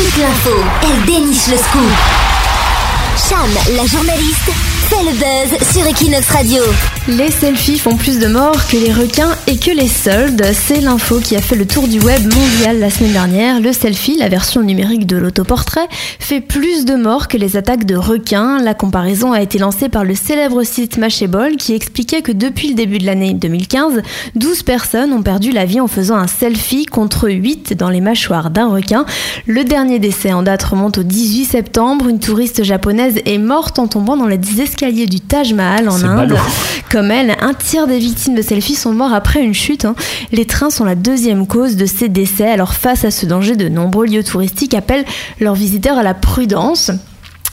toute l'info, elle déniche le scoop. Cham, la journaliste, fait le buzz sur Equinox Radio. Les selfies font plus de morts que les requins et que les soldes. C'est l'info qui a fait le tour du web mondial la semaine dernière. Le selfie, la version numérique de l'autoportrait, fait plus de morts que les attaques de requins. La comparaison a été lancée par le célèbre site Mashable qui expliquait que depuis le début de l'année 2015, 12 personnes ont perdu la vie en faisant un selfie contre 8 dans les mâchoires d'un requin. Le dernier décès en date remonte au 18 septembre. Une touriste japonaise est morte en tombant dans les escaliers du Taj Mahal en Inde. ballot. Comme elle, un tiers des victimes de selfies sont morts après une chute. hein. Les trains sont la deuxième cause de ces décès. Alors face à ce danger, de nombreux lieux touristiques appellent leurs visiteurs à la prudence.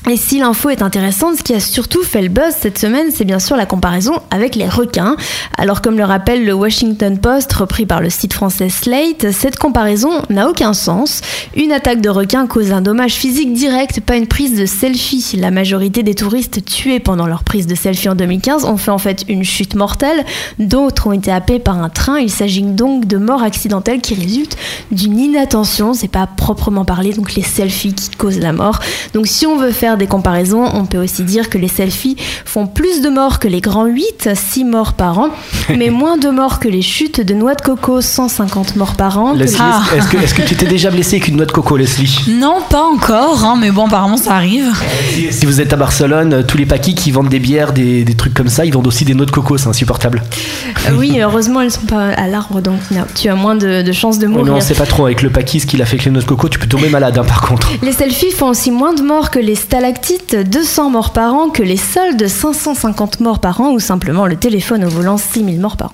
Et si l'info est intéressante, ce qui a surtout fait le buzz cette semaine, c'est bien sûr la comparaison avec les requins. Alors comme le rappelle le Washington Post, repris par le site français Slate, cette comparaison n'a aucun sens. Une attaque de requin cause un dommage physique direct, pas une prise de selfie. La majorité des touristes tués pendant leur prise de selfie en 2015 ont fait en fait une chute mortelle. D'autres ont été happés par un train. Il s'agit donc de morts accidentelles qui résultent d'une inattention. C'est pas proprement parlé, donc les selfies qui causent la mort. Donc si on veut faire des comparaisons, on peut aussi dire que les selfies font plus de morts que les grands 8, 6 morts par an, mais moins de morts que les chutes de noix de coco, 150 morts par an. Leslie, les- est-ce que, est-ce que tu t'es déjà blessé avec une noix de coco, Leslie? Non, pas encore, hein, mais bon, apparemment ça arrive. si, si vous êtes à Barcelone, euh, tous les paquis qui vendent des bières, des, des trucs comme ça, ils vendent aussi des noix de coco, c'est insupportable. Euh, oui, heureusement, elles sont pas à l'arbre, donc non, tu as moins de, de chances de mourir. mais on sait pas trop, avec le paquis, ce qu'il a fait avec les noix de coco, tu peux tomber malade hein, par contre. Les selfies font aussi moins de morts que les stalactites, 200 morts par an, que les soldes, 550 morts par an, ou simplement le téléphone au volant, 6000 morts par an.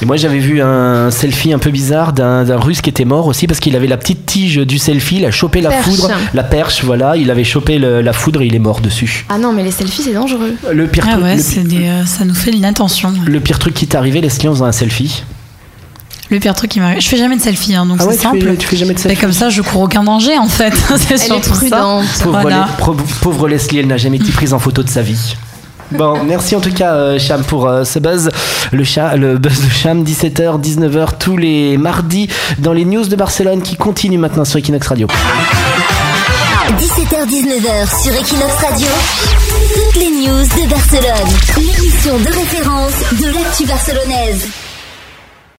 Et moi j'avais vu un selfie un peu bizarre d'un d'un russe qui était mort aussi parce qu'il avait la petite tige du selfie, il a chopé la Perche. foudre, la perche, voilà, il avait chopé le- la foudre et il est mort dessus. Ah non, mais les selfies, c'est dangereux. Le pire, Ah truc, ouais, le, c'est des, euh, ça nous fait l'inattention. le pire truc qui t'est arrivé, Leslie, en faisant un selfie Le pire truc qui m'arrive. Je fais jamais de selfie, hein, donc Ah ouais, c'est tu simple. fais, tu fais jamais de Mais selfie comme ça, je cours aucun danger en fait. c'est Elle est surtout ça. prudente. Pauvre, Voilà. Les- pauvre- pauvre Leslie, elle n'a jamais été prise en photo de sa vie. Bon, merci en tout cas, euh, Cham, pour euh, ce buzz. Le, chat, le buzz de Cham, 17h, 19h, tous les mardis, dans les news de Barcelone qui continuent maintenant sur Equinox Radio. 17h-19h sur Equinox Radio. Toutes les news de Barcelone. L'émission de référence de l'actu barcelonaise.